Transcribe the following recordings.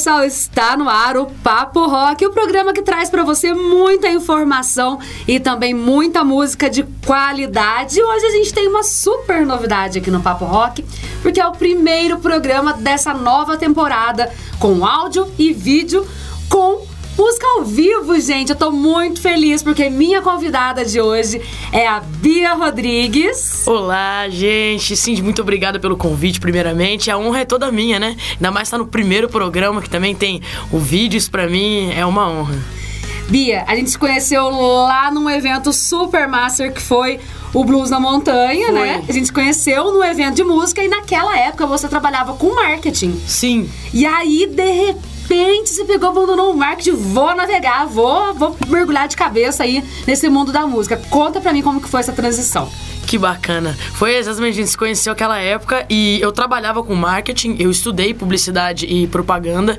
pessoal, está no ar o Papo Rock, o programa que traz para você muita informação e também muita música de qualidade. Hoje a gente tem uma super novidade aqui no Papo Rock, porque é o primeiro programa dessa nova temporada com áudio e vídeo com Música ao vivo, gente. Eu tô muito feliz porque minha convidada de hoje é a Bia Rodrigues. Olá, gente. Sim, muito obrigada pelo convite, primeiramente. A honra é toda minha, né? Ainda mais estar tá no primeiro programa que também tem o vídeo. Isso pra mim é uma honra. Bia, a gente se conheceu lá num evento super master que foi o Blues na Montanha, foi. né? A gente se conheceu no evento de música e naquela época você trabalhava com marketing. Sim. E aí, de repente, repente você pegou, abandonou o marketing, vou navegar, vou, vou mergulhar de cabeça aí nesse mundo da música. Conta pra mim como que foi essa transição. Que bacana. Foi exatamente, a gente se conheceu aquela época e eu trabalhava com marketing, eu estudei publicidade e propaganda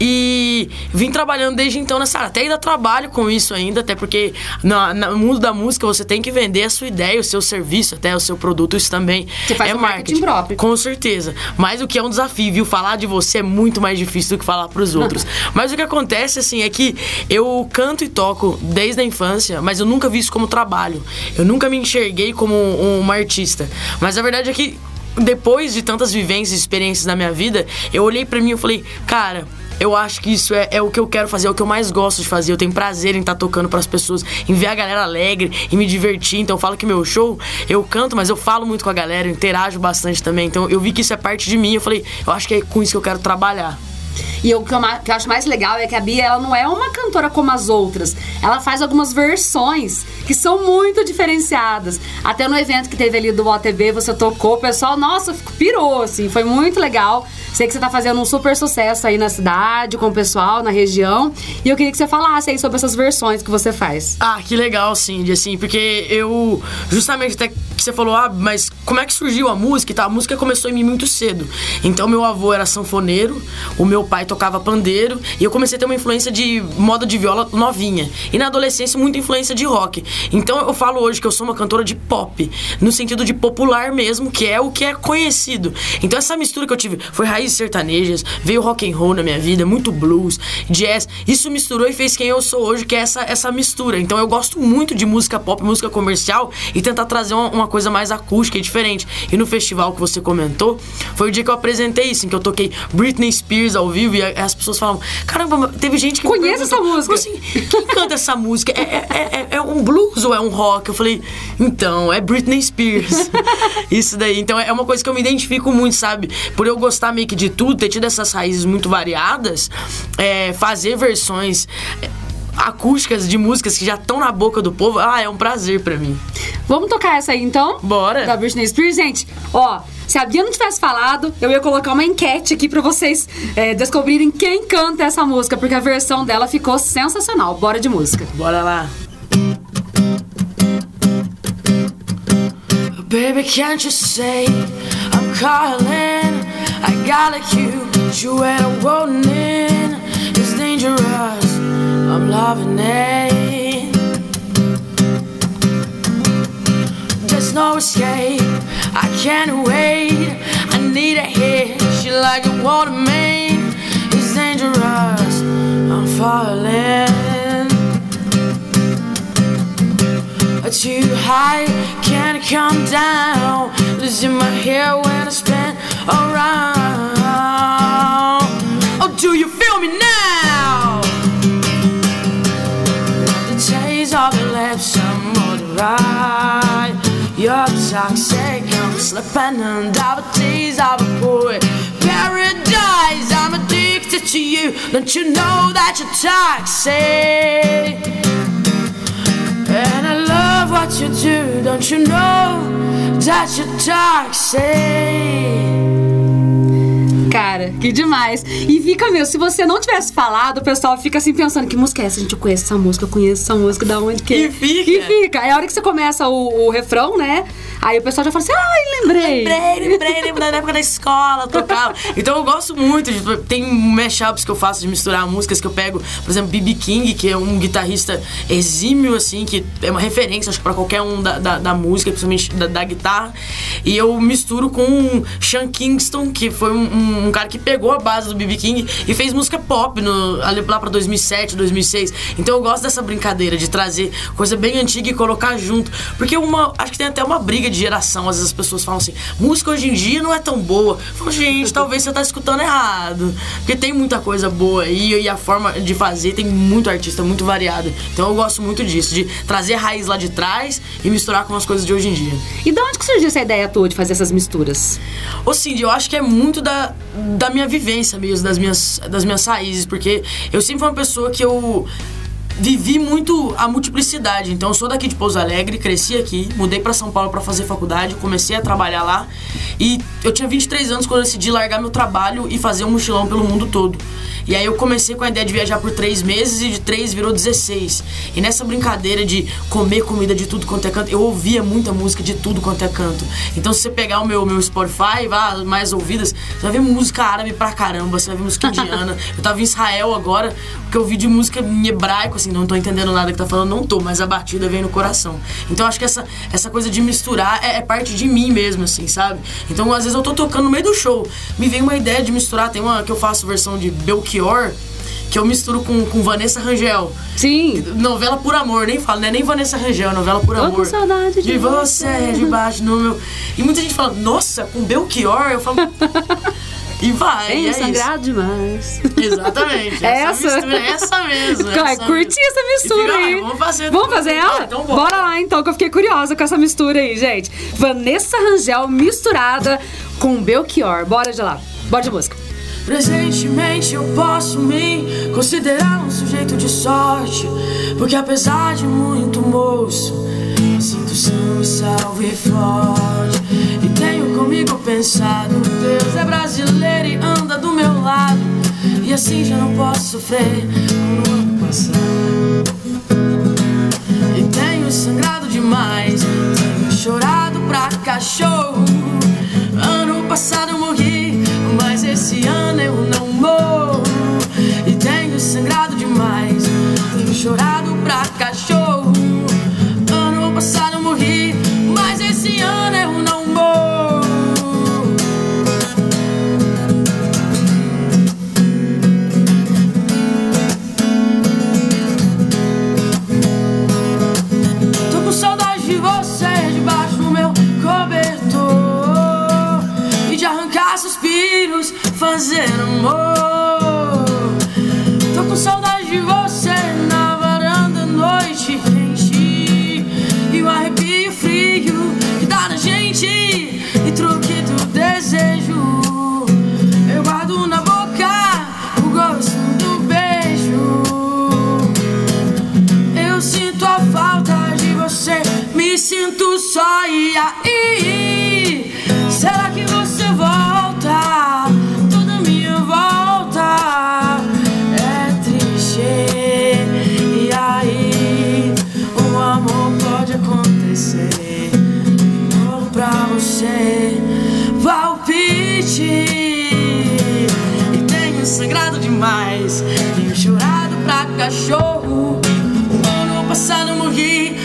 e vim trabalhando desde então nessa área. Até ainda trabalho com isso ainda, até porque no, no, mundo da música você tem que vender a sua ideia, o seu serviço, até o seu produto, isso também você faz é um marketing. marketing próprio. Com certeza. Mas o que é um desafio, viu? Falar de você é muito mais difícil do que falar pros outros. mas o que acontece, assim, é que eu canto e toco desde a infância, mas eu nunca vi isso como trabalho. Eu nunca me enxerguei como uma artista. Mas a verdade é que depois de tantas vivências e experiências na minha vida, eu olhei para mim e falei, cara, eu acho que isso é, é, o que eu quero fazer, é o que eu mais gosto de fazer. Eu tenho prazer em estar tá tocando para as pessoas, em ver a galera alegre e me divertir. Então eu falo que meu show, eu canto, mas eu falo muito com a galera, eu interajo bastante também. Então eu vi que isso é parte de mim. Eu falei, eu acho que é com isso que eu quero trabalhar. E o que eu, que eu acho mais legal é que a Bia ela não é uma cantora como as outras. Ela faz algumas versões que são muito diferenciadas. Até no evento que teve ali do OTB, você tocou, o pessoal, nossa, pirou, assim, foi muito legal. Sei que você tá fazendo um super sucesso aí na cidade, com o pessoal, na região. E eu queria que você falasse aí sobre essas versões que você faz. Ah, que legal, Cindy, assim, porque eu, justamente até que você falou, ah, mas como é que surgiu a música e tal? A música começou em mim muito cedo. Então, meu avô era sanfoneiro, o meu pai tocava pandeiro e eu comecei a ter uma influência de moda de viola novinha. E na adolescência, muita influência de rock. Então eu falo hoje que eu sou uma cantora de pop, no sentido de popular mesmo, que é o que é conhecido. Então essa mistura que eu tive foi raízes sertanejas, veio rock and roll na minha vida, muito blues, jazz. Isso misturou e fez quem eu sou hoje, que é essa, essa mistura. Então eu gosto muito de música pop, música comercial e tentar trazer uma, uma coisa mais acústica e diferente. E no festival que você comentou, foi o dia que eu apresentei isso, em que eu toquei Britney Spears ao vivo e as pessoas falam: caramba, teve gente que. Conhece essa música? Assim, quem canta essa música? É, é, é, é, um blues ou é um rock? Eu falei: então, é Britney Spears. Isso daí. Então é uma coisa que eu me identifico muito, sabe? Por eu gostar meio que de tudo, ter tido essas raízes muito variadas, é, fazer versões é, acústicas de músicas que já estão na boca do povo, ah, é um prazer para mim. Vamos tocar essa aí então? Bora! Da Britney Spears, gente. Ó, se a Bia não tivesse falado, eu ia colocar uma enquete aqui para vocês é, descobrirem quem canta essa música, porque a versão dela ficou sensacional. Bora de música. Bora lá. Baby, can't you say I'm calling? I got like you, rolling in. It's dangerous. I'm loving it. There's no escape. I can't wait. I need a hit. She like a water main. It's dangerous. I'm falling. Too high, can't come down. Losing my hair when I spin around. Oh, do you feel me now? The taste of your lips, I'm more right. You're toxic, I'm slipping under the tease of a boy. Paradise, I'm addicted to you. Don't you know that you're toxic? And I love what you do, don't you know that you're toxic? Cara, que demais. E fica, meu, se você não tivesse falado, o pessoal fica assim pensando: que música é essa? Gente, eu conheço essa música, eu conheço essa música, da onde que é? E fica. E fica. É a hora que você começa o, o refrão, né? Aí o pessoal já fala assim, ai, lembrei. Lembrei, lembrei, lembro da época da escola, tocava. Então eu gosto muito de. Tem mashups que eu faço de misturar músicas que eu pego, por exemplo, B.B. King, que é um guitarrista exímio, assim, que é uma referência, acho que pra qualquer um da, da, da música, principalmente da, da, guitarra. E eu misturo com Sean Kingston, que foi um, um, um cara que pegou a base do B.B. King e fez música pop no, ali lá pra 2007, 2006. Então eu gosto dessa brincadeira de trazer coisa bem antiga e colocar junto. Porque uma. Acho que tem até uma briga de geração. Às vezes as pessoas falam assim: música hoje em dia não é tão boa. Eu falo, gente, talvez você tá escutando errado. Porque tem muita coisa boa aí e a forma de fazer tem muito artista, muito variado. Então eu gosto muito disso, de trazer a raiz lá de trás e misturar com as coisas de hoje em dia. E de onde que surgiu essa ideia tua de fazer essas misturas? Ô Cindy, eu acho que é muito da, da minha vivência mesmo, das minhas, das minhas raízes, porque eu sempre fui uma pessoa que eu vivi muito a multiplicidade. Então, eu sou daqui de Pouso Alegre, cresci aqui, mudei para São Paulo para fazer faculdade, comecei a trabalhar lá. E eu tinha 23 anos quando eu decidi largar meu trabalho e fazer um mochilão pelo mundo todo. E aí eu comecei com a ideia de viajar por três meses e de três virou 16. E nessa brincadeira de comer comida de tudo quanto é canto, eu ouvia muita música de tudo quanto é canto. Então, se você pegar o meu, meu Spotify, vá mais ouvidas, você vai ver música árabe pra caramba, você vai ver música indiana. eu tava em Israel agora, porque eu vi de música em hebraico, assim, não tô entendendo nada que tá falando, não tô, mas a batida vem no coração. Então acho que essa, essa coisa de misturar é, é, parte de mim mesmo, assim, sabe? Então às vezes eu tô tocando no meio do show, me vem uma ideia de misturar, tem uma que eu faço versão de Belchior, que eu misturo com, com Vanessa Rangel. Sim. Novela por amor, nem falo, não é nem Vanessa Rangel, novela por Tô amor. com saudade de, de você, debaixo no meu. E muita gente fala, nossa, com Belchior, eu falo. E vai. Tenho é sangrado demais. Exatamente. Essa, essa mistura essa mesmo. Cara, essa curti essa mistura aí. Aí, vamos fazer. Vamos fazer ela? Ah, então bora. bora lá então, que eu fiquei curiosa com essa mistura aí, gente. Vanessa Rangel misturada com Belchior. Bora de lá. Bora de música. Presentemente eu posso me considerar um sujeito de sorte, porque apesar de muito moço, sinto são e salvo e forte. Comigo pensado, Deus é brasileiro e anda do meu lado, e assim já não posso sofrer como no ano passado. E tenho sangrado demais, tenho chorado pra cachorro. Ano passado eu novo pra você. Palpite e tenho sangrado demais, tenho chorado pra cachorro. Ano passado morri,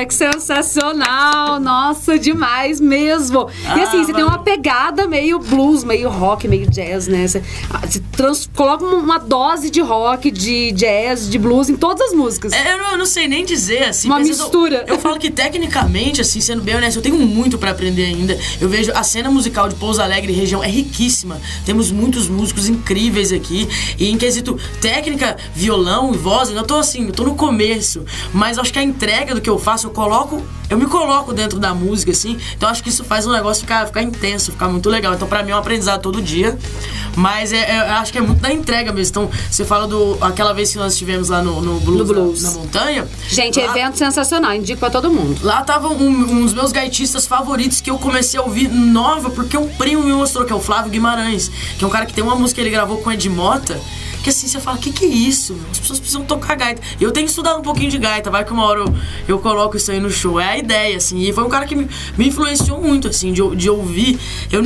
Cara, que sensacional! Nossa, demais mesmo! e assim, Ah, você tem uma pegada meio blues, meio rock, meio jazz, né? Você, ah, você trans- coloca uma dose de rock, de jazz, de blues em todas as músicas. É, Eu não, eu não sei nem dizer, assim. Uma mas eu- mistura. Eu, falo que tecnicamente, assim, sendo bem honesto, eu tenho muito pra aprender ainda. Eu vejo a cena musical de Pouso Alegre e região é riquíssima. Temos muitos músicos incríveis aqui. E em quesito técnica, violão e voz, eu tô assim, eu tô no começo. Mas acho que a entrega do que eu faço, eu coloco. Eu me coloco dentro da música, assim. Então acho que isso faz o negócio ficar, ficar intenso, ficar muito legal. Então, pra mim é um aprendizado todo dia. Mas é, é- eu acho que é muito da entrega mesmo. Então, você fala do. aquela vez que nós estivemos lá no, no Blues, No Blues. Na, na montanha. Gente, lá, evento sensacional, indico pra todo mundo. Lá tava um, um dos meus gaitistas favoritos que eu comecei a ouvir nova, porque um primo me mostrou, que é o Flávio Guimarães, que é um cara que tem uma música que ele gravou com Ed Mota, Porque assim, você fala, o que, que é isso? As pessoas precisam tocar gaita. Eu tenho estudado um pouquinho de gaita, vai que uma hora eu, eu coloco isso aí no show. É a ideia, assim. E foi um cara que me, me influenciou muito, assim, de, de ouvir. Eu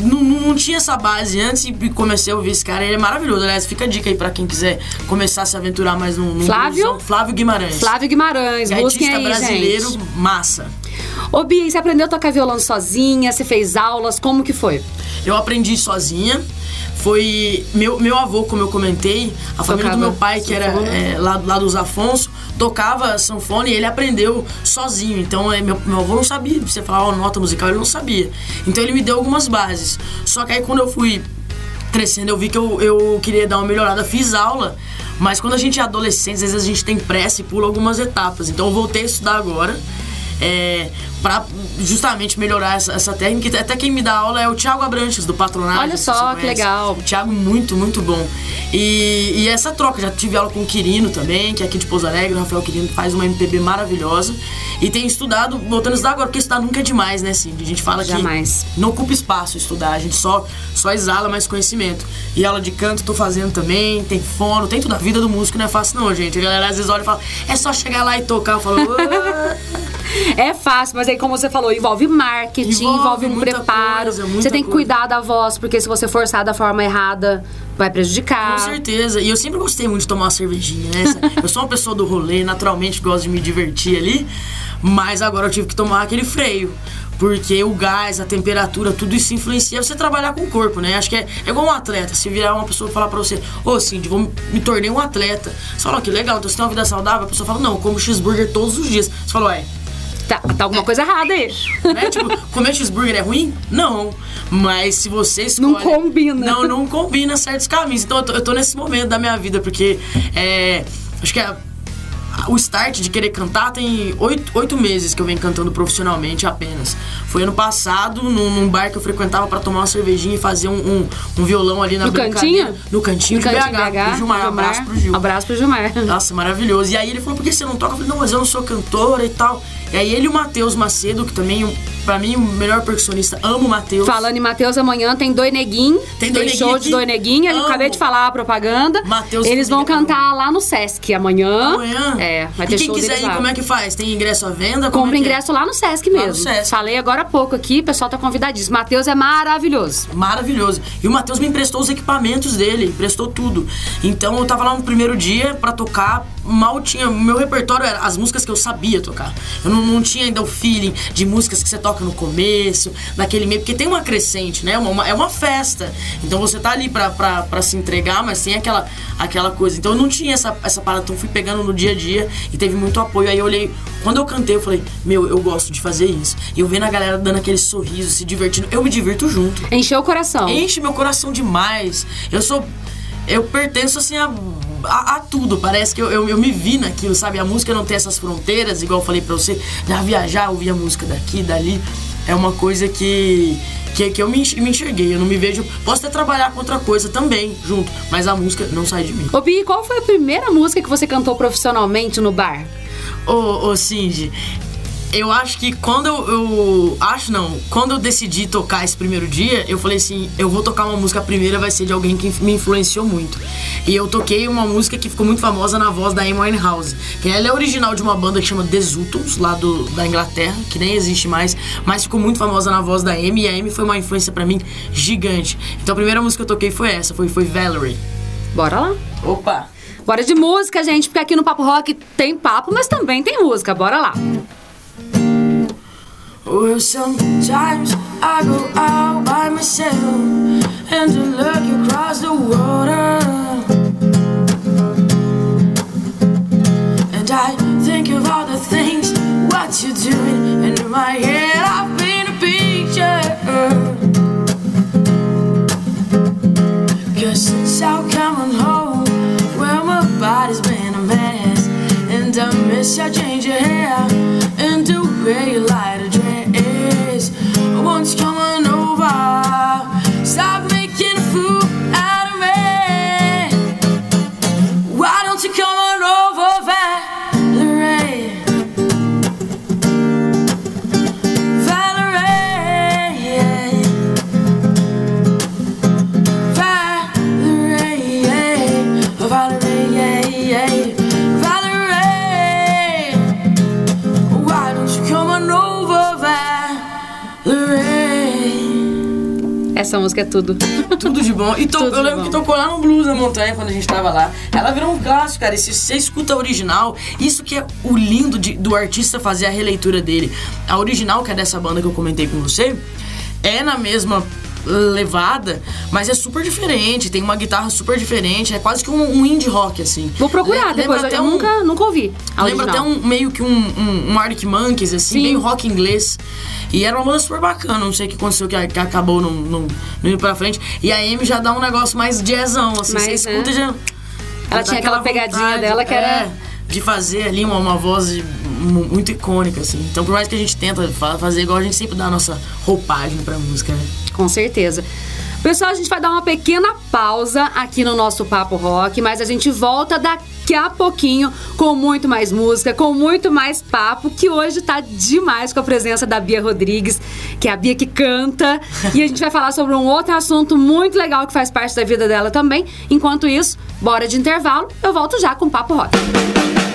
não, não, tinha essa base antes e comecei a ouvir esse cara. Ele é maravilhoso. Aliás, fica a dica aí pra quem quiser começar a se aventurar mais no Flávio? Flávio Guimarães. Flávio Guimarães, busquem aí, brasileiro, gente. massa. Ô Bia, você aprendeu a tocar violão sozinha? Você fez aulas? Como que foi? Eu aprendi sozinha. Foi meu, meu avô, como eu comentei, a família do meu pai, que era é, lá, lá dos Afonso, tocava sanfona e ele aprendeu sozinho. Então, é, meu, meu avô não sabia, você falar oh, nota musical, ele não sabia. Então, ele me deu algumas bases. Só que aí, quando eu fui crescendo, eu vi que eu, eu queria dar uma melhorada, fiz aula. Mas quando a gente é adolescente, às vezes a gente tem pressa e pula algumas etapas. Então, eu voltei a estudar agora é, para justamente melhorar essa, essa, técnica. Até quem me dá aula é o Thiago Abrantes, do Patronato. Olha só, que legal. O Thiago, muito, muito bom. E, e, essa troca, já tive aula com o Quirino também, que é aqui de Pouso Alegre, o Rafael Quirino faz uma MPB maravilhosa. E tem estudado, voltando a estudar agora, porque estudar nunca é demais, né, Cindy? A gente fala Jamais. que não ocupa espaço estudar, a gente só, só exala mais conhecimento. E aula de canto tô fazendo também, tem fono, tem tudo. A vida do músico não é fácil não, gente. A galera às vezes olha e fala, é só chegar lá e tocar. Eu falo, É fácil, mas aí, como você falou, envolve marketing, envolve, envolve um preparo. Coisa, você tem que cuidar da voz, porque se você forçar da forma errada, vai prejudicar. Com certeza. E eu sempre gostei muito de tomar uma cervejinha, né? eu sou uma pessoa do rolê, naturalmente gosto de me divertir ali. Mas agora eu tive que tomar aquele freio. Porque o gás, a temperatura, tudo isso influencia você trabalhar com o corpo, né? Acho que é, é igual um atleta. Se virar uma pessoa e falar pra você, ô oh, Cindy, vou, me tornei um atleta. Você fala, oh, que legal, então você tem uma vida saudável? A pessoa fala, não, eu como cheeseburger todos os dias. Você fala, ué, Tá, tá alguma coisa errada aí. Né? Tipo, comer cheeseburger é ruim? Não. Mas se você escolhe... Não combina. Não, não combina certos caminhos. Então eu tô, eu tô nesse momento da minha vida, porque é, acho que é o start de querer cantar tem oito, oito meses que eu venho cantando profissionalmente apenas. Foi ano passado, num, num bar que eu frequentava para tomar uma cervejinha e fazer um, um, um violão ali na no cantinho? No cantinho no de cantinho BH. BH. Gilmar, Gilmar. Abraço pro Gil. Abraço pro Gilmar. Nossa, maravilhoso. E aí ele falou, por que você não toca? Eu falei, não, mas eu não sou cantora e tal. E aí ele e o Matheus Macedo, que também, pra mim, o melhor percussionista, amo o Matheus. Falando em Matheus, amanhã tem Doi Neguinho. Tem, Doi tem show aqui. de Doi Neguinho. Eu acabei de falar a propaganda. Matheus Eles vão cantar lá no Sesc amanhã. Amanhã? É, vai ter e quem quiser ir, como é que faz? Tem ingresso à venda? Compra é, é ingresso é? lá no Sesc mesmo. Lá no Sesc. Falei agora há pouco aqui, o pessoal tá convidadíssimo. Matheus é maravilhoso. Maravilhoso. E o Matheus me emprestou os equipamentos dele, emprestou tudo. Então eu tava lá no primeiro dia para tocar, mal tinha. Meu repertório era as músicas que eu sabia tocar. Eu não, não tinha ainda o feeling de músicas que você toca no começo, naquele meio. Porque tem uma crescente, né? Uma, uma, é uma festa. Então você tá ali pra, pra, pra se entregar, mas tem aquela, aquela coisa. Então eu não tinha essa, essa parada, então fui pegando no dia a dia e teve muito apoio. Aí eu olhei, quando eu cantei, eu falei, meu, eu gosto de fazer isso. E eu vendo a galera dando aquele sorriso, se divertindo, eu me divirto junto. Encheu o coração. Enche meu coração demais. Eu sou. Eu pertenço assim a a, a, tudo. Parece que eu, eu, eu, me vi naquilo, sabe? A música não tem essas fronteiras, igual eu falei pra você, já viajar, ouvir a música daqui, dali. É uma coisa que, que, que eu me, me enxerguei. Eu não me vejo. Posso até trabalhar com outra coisa também, junto, mas a música não sai de mim. Ô, Bi, qual foi a primeira música que você cantou profissionalmente no bar? Ô, ô Cindy, eu acho que quando eu, eu, Acho não. Quando eu decidi tocar esse primeiro dia, eu falei assim: eu vou tocar uma música, a primeira vai ser de alguém que me influenciou muito. E eu toquei uma música que ficou muito famosa na voz da Amy Winehouse. Que ela é original de uma banda que chama The Zutons, lá do, da Inglaterra, que nem existe mais, mas ficou muito famosa na voz da Amy. E a Amy foi uma influência para mim gigante. Então a primeira música que eu toquei foi essa: foi, foi Valerie. Bora lá. Opa! Bora de música, gente, porque aqui no Papo Rock tem papo, mas também tem música. Bora lá. Well, sometimes I go out by myself and to look across the water. And I think of all the things what you're doing, and in my head I've been a picture. Cause since I've come home, well, my body's been a mess, and I miss how change your hair música é tudo. Tudo de bom. E to- eu lembro que tocou lá no Blues na Montanha quando a gente tava lá. Ela virou um clássico, cara. E se você escuta a original, isso que é o lindo de- do artista fazer a releitura dele. A original, que é dessa banda que eu comentei com você, é na mesma levada, mas é super diferente. Tem uma guitarra super diferente. É quase que um, um indie rock, assim. Vou procurar Le- depois, lembra eu até um- nunca, nunca ouvi. Lembra até um meio que um, um, um Arctic Monkeys, assim, Sim. bem rock inglês. E era uma banda super bacana, não sei o que aconteceu, que, que acabou não, não, não indo pra frente. E a Amy já dá um negócio mais jazzão, assim, Mais, você escuta né? já. Ela tinha aquela pegadinha dela que era- é, de fazer ali uma, uma voz de- muito icônica, assim. Então, por mais que a gente tenta fa- fazer igual, a gente sempre dá a nossa roupagem pra música, né? Com certeza. Pessoal, a gente vai dar uma pequena pausa aqui no nosso Papo Rock, mas a gente volta daqui a pouquinho com muito mais música, com muito mais papo, que hoje tá demais com a presença da Bia Rodrigues, que é a Bia que canta. e a gente vai falar sobre um outro assunto muito legal que faz parte da vida dela também. Enquanto isso, bora de intervalo, eu volto já com o Papo Rock. A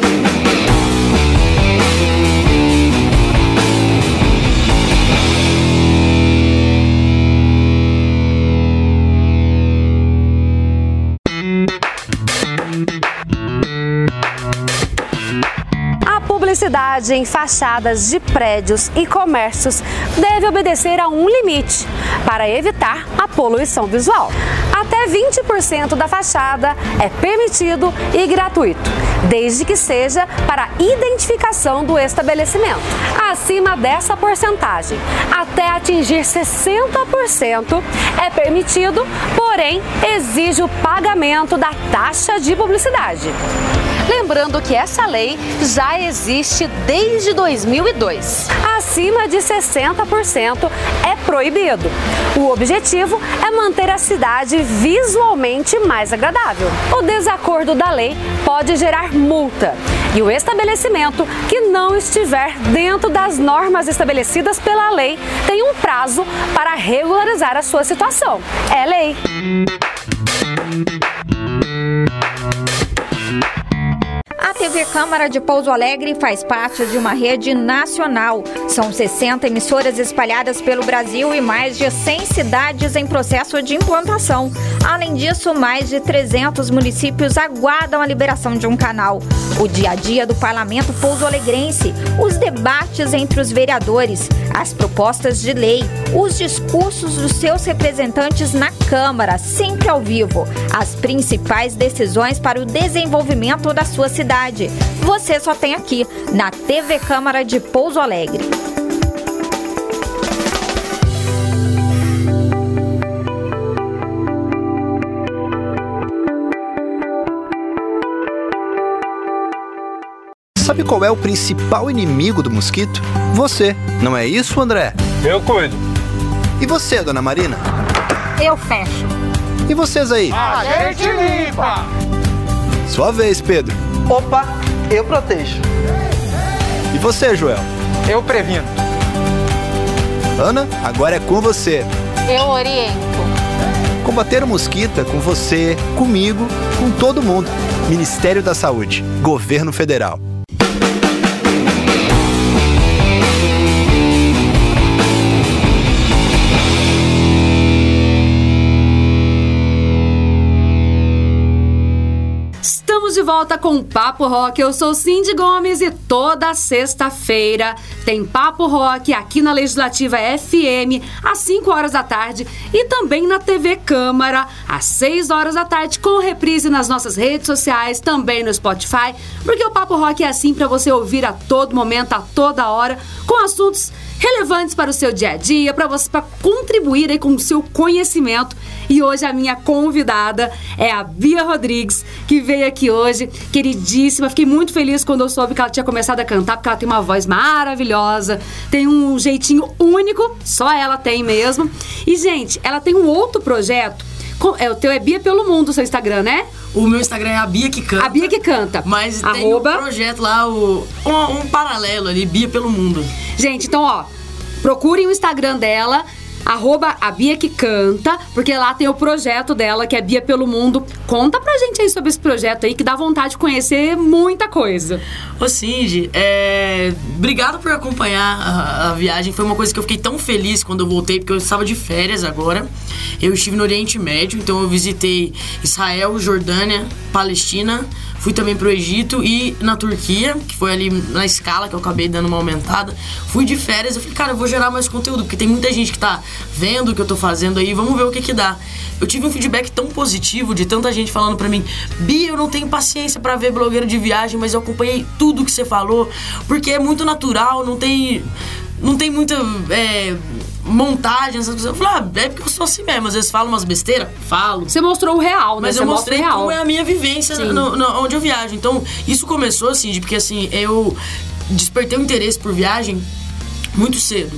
em fachadas de prédios e comércios deve obedecer a um limite para evitar a poluição visual. Até 20% da fachada é permitido e gratuito, desde que seja para identificação do estabelecimento. Acima dessa porcentagem, até atingir 60%, é permitido, porém exige o pagamento da taxa de publicidade. Lembrando que essa lei já existe desde 2002. Acima de 60% é proibido. O objetivo é manter a cidade visualmente mais agradável. O desacordo da lei pode gerar multa. E o estabelecimento que não estiver dentro das normas estabelecidas pela lei tem um prazo para regularizar a sua situação. É lei. Câmara de Pouso Alegre faz parte de uma rede nacional. São 60 emissoras espalhadas pelo Brasil e mais de 100 cidades em processo de implantação. Além disso, mais de 300 municípios aguardam a liberação de um canal. O dia a dia do parlamento pouso-alegrense, os debates entre os vereadores, as propostas de lei, os discursos dos seus representantes na Câmara, sempre ao vivo, as principais decisões para o desenvolvimento da sua cidade. Você só tem aqui, na TV Câmara de Pouso Alegre. Sabe qual é o principal inimigo do mosquito? Você, não é isso, André? Eu cuido. E você, dona Marina? Eu fecho. E vocês aí? A gente limpa! Sua vez, Pedro. Opa, eu protejo. E você, Joel? Eu previno. Ana, agora é com você. Eu oriento. Combater o mosquito é com você, comigo, com todo mundo. Ministério da Saúde, Governo Federal. De volta com Papo Rock. Eu sou Cindy Gomes e toda sexta-feira tem Papo Rock aqui na Legislativa FM às 5 horas da tarde e também na TV Câmara às 6 horas da tarde com reprise nas nossas redes sociais, também no Spotify, porque o Papo Rock é assim para você ouvir a todo momento, a toda hora, com assuntos relevantes para o seu dia a dia, para você para contribuir aí com o seu conhecimento. E hoje a minha convidada é a Bia Rodrigues, que veio aqui hoje, queridíssima. Fiquei muito feliz quando eu soube que ela tinha começado a cantar, porque ela tem uma voz maravilhosa, tem um jeitinho único, só ela tem mesmo. E gente, ela tem um outro projeto. É, o teu é Bia pelo Mundo, o seu Instagram, né? O meu Instagram é a Bia que canta. A Bia que canta. Mas tem um Arroba. projeto lá, o, um, um paralelo ali, Bia pelo Mundo. Gente, então, ó, procurem o Instagram dela, arroba a Bia que canta, porque lá tem o projeto dela, que é Bia pelo Mundo. Conta pra gente aí sobre esse projeto aí, que dá vontade de conhecer muita coisa. Ô Cindy, é... obrigado por acompanhar a, a viagem. Foi uma coisa que eu fiquei tão feliz quando eu voltei, porque eu estava de férias agora. Eu estive no Oriente Médio, então eu visitei Israel, Jordânia, Palestina. Fui também pro Egito e na Turquia, que foi ali na escala que eu acabei dando uma aumentada. Fui de férias, eu falei, cara, eu vou gerar mais conteúdo, porque tem muita gente que tá vendo o que eu tô fazendo aí, vamos ver o que que dá. Eu tive um feedback tão positivo de tanta gente falando pra mim, Bia, eu não tenho paciência para ver blogueiro de viagem, mas eu acompanhei tudo que você falou, porque é muito natural, não tem não tem muita é, montagem, essas coisas. Eu falei, ah, é porque eu sou assim mesmo. Às vezes falo umas besteiras, falo. Você mostrou o real, né? Mas Você eu o mostrei real. como é a minha vivência no, no- onde eu viajo. Então, isso começou assim, de- porque assim, eu despertei um interesse por viagem muito cedo.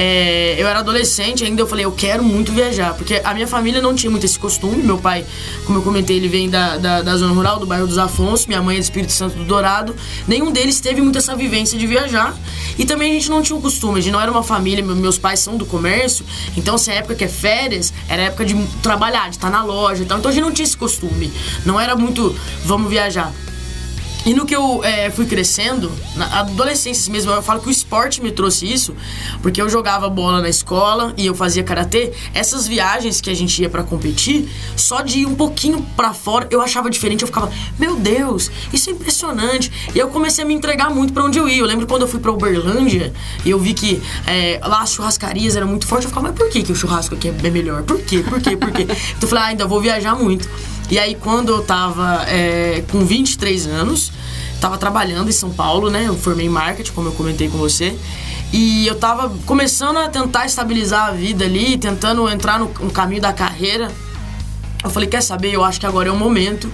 É, eu era adolescente ainda, eu falei, eu quero muito viajar, porque a minha família não tinha muito esse costume. Meu pai, como eu comentei, ele vem da, da, da zona rural, do bairro dos Afonso, minha mãe é do Espírito Santo do Dourado. Nenhum deles teve muito essa vivência de viajar. E também a gente não tinha o costume, a gente não era uma família, me- meus pais são do comércio, então se a época que é férias, era época de trabalhar, de estar na loja e tal. Então a gente não tinha esse costume. Não era muito, vamos viajar. E no que eu é, fui crescendo, na adolescência mesmo, eu falo que o esporte me trouxe isso, porque eu jogava bola na escola e eu fazia karatê. Essas viagens que a gente ia pra competir, só de ir um pouquinho pra fora, eu achava diferente. Eu ficava, meu Deus, isso é impressionante. E eu comecei a me entregar muito pra onde eu ia. Eu lembro quando eu fui pra Uberlândia e eu vi que é, lá as churrascarias eram muito fortes. Eu ficava, mas por que, que o churrasco aqui é melhor? Por quê? Por quê? Por quê? então eu falei, ah, ainda vou viajar muito. E aí, quando eu tava é, com 23 anos, tava trabalhando em São Paulo, né? Eu formei em marketing, como eu comentei com você. E eu tava começando a tentar estabilizar a vida ali, tentando entrar no, no caminho da carreira. Eu falei, quer saber? Eu acho que agora é o momento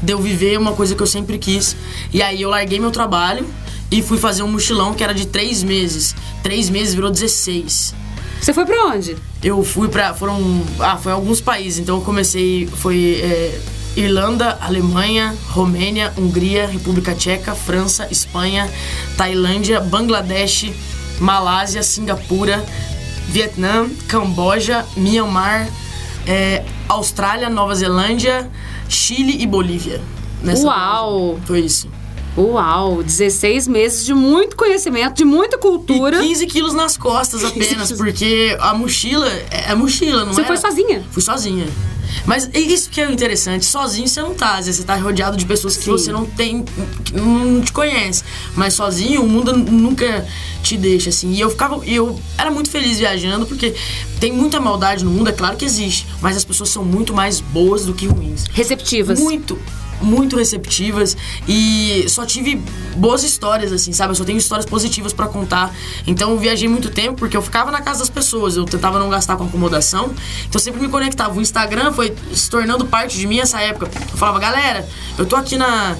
de eu viver uma coisa que eu sempre quis. E aí eu larguei meu trabalho e fui fazer um mochilão que era de três meses. Três meses virou 16. Você foi pra onde? Eu fui pra. Foram. Ah, foi alguns países. Então eu comecei. Foi. é, Irlanda, Alemanha, Romênia, Hungria, República Tcheca, França, Espanha, Tailândia, Bangladesh, Malásia, Singapura, Vietnã, Camboja, Myanmar, é, Austrália, Nova Zelândia, Chile e Bolívia. Nessa Uau! Foi isso. Uau, 16 meses de muito conhecimento, de muita cultura. E 15 quilos nas costas apenas, porque a mochila é, é mochila, não Você é? foi sozinha? Fui sozinha. Mas é isso que é interessante, sozinho você não tá, às vezes você tá rodeado de pessoas que Sim. você não tem, que não te conhece. Mas sozinho o mundo nunca te deixa assim. E eu ficava, eu era muito feliz viajando porque tem muita maldade no mundo, é claro que existe, mas as pessoas são muito mais boas do que ruins. Receptivas. Muito, muito receptivas e só tive boas histórias, assim, sabe? Eu só tenho histórias positivas pra contar. Então eu viajei muito tempo porque eu ficava na casa das pessoas, eu tentava não gastar com acomodação, então eu sempre me conectava. O Instagram foi se tornando parte de mim essa época. Eu falava, galera, eu tô aqui na.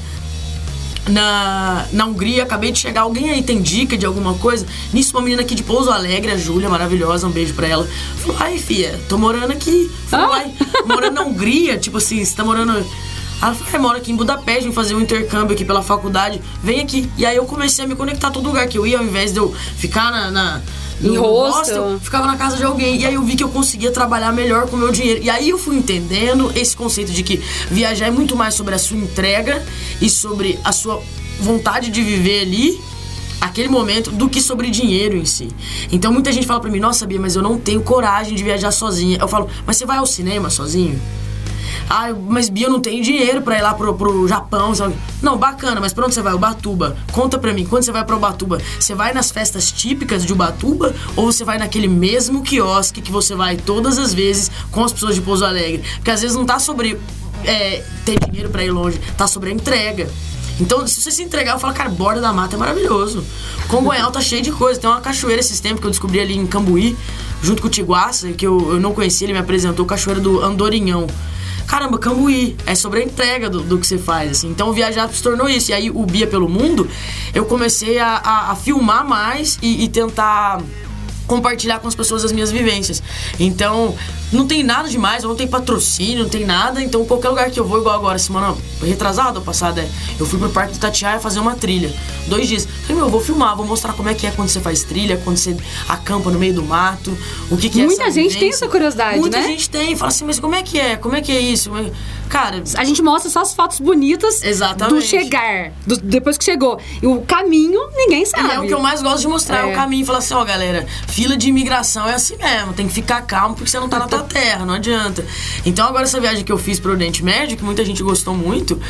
Na, na Hungria, acabei de chegar. Alguém aí tem dica de alguma coisa? Nisso, uma menina aqui de Pouso Alegre, a Júlia, maravilhosa, um beijo pra ela. Falou, ai, filha, tô morando aqui. Falei, ai, morando na Hungria, tipo assim, você tá morando. Ela falou, "Ah, moro aqui em Budapeste, vim fazer um intercâmbio aqui pela faculdade, vem aqui. E aí eu comecei a me conectar a todo lugar que eu ia, ao invés de eu ficar na. na Em hostel. hostel, ficava na casa de alguém. E aí eu vi que eu conseguia trabalhar melhor com o meu dinheiro. E aí eu fui entendendo esse conceito de que viajar é muito mais sobre a sua entrega e sobre a sua vontade de viver ali aquele momento do que sobre dinheiro em si. Então muita gente fala pra mim, nossa, Bia, mas eu não tenho coragem de viajar sozinha. Eu falo, mas você vai ao cinema sozinho? Ah, mas Bia, eu não tenho dinheiro pra ir lá pro, pro Japão. sabe? Não, bacana, mas pra onde você vai? Ubatuba. Conta pra mim, quando você vai pra Ubatuba, você vai nas festas típicas de Ubatuba ou você vai naquele mesmo quiosque que você vai todas as vezes com as pessoas de Pouso Alegre? Porque às vezes não tá sobre é, ter dinheiro pra ir longe, tá sobre a entrega. Então, se você se entregar, eu falo, cara, Borda da Mata é maravilhoso. Congonhal tá cheio de coisa. Tem uma cachoeira esses tempos que eu descobri ali em Cambuí, junto com o Tiguaça, que eu, eu não conhecia, ele me apresentou, cachoeira do Andorinhão. Caramba, Cambuí, é sobre a entrega do, do que você faz, assim. Então, viajar se tornou isso. E aí, o Bia pelo Mundo, eu comecei a, a- a filmar mais e, e tentar compartilhar com as pessoas as minhas vivências. Então, não tem nada demais, não tenho patrocínio, não tem nada. Então, qualquer lugar que eu vou, igual agora, semana retrasada ou passada, é, eu fui pro Parque do Tatiaia fazer uma trilha. Dois dias. Meu, eu vou filmar, vou mostrar como é que é quando você faz trilha, quando você acampa no meio do mato, o que, que é Muita gente tem vivência. essa curiosidade, Muita né? gente tem, fala assim, mas como é que é? Como é que é isso? Cara, A gente mostra só as fotos bonitas Exatamente. do chegar, do- depois que chegou. E o caminho, ninguém sabe. E é o que eu mais gosto de mostrar, é. É. o caminho. Falar assim, ó, galera, fila de imigração é assim mesmo. Tem que ficar calmo porque você não tá na tua terra, não adianta. Então, agora essa viagem que eu fiz pro Oriente Médio, que muita gente gostou muito,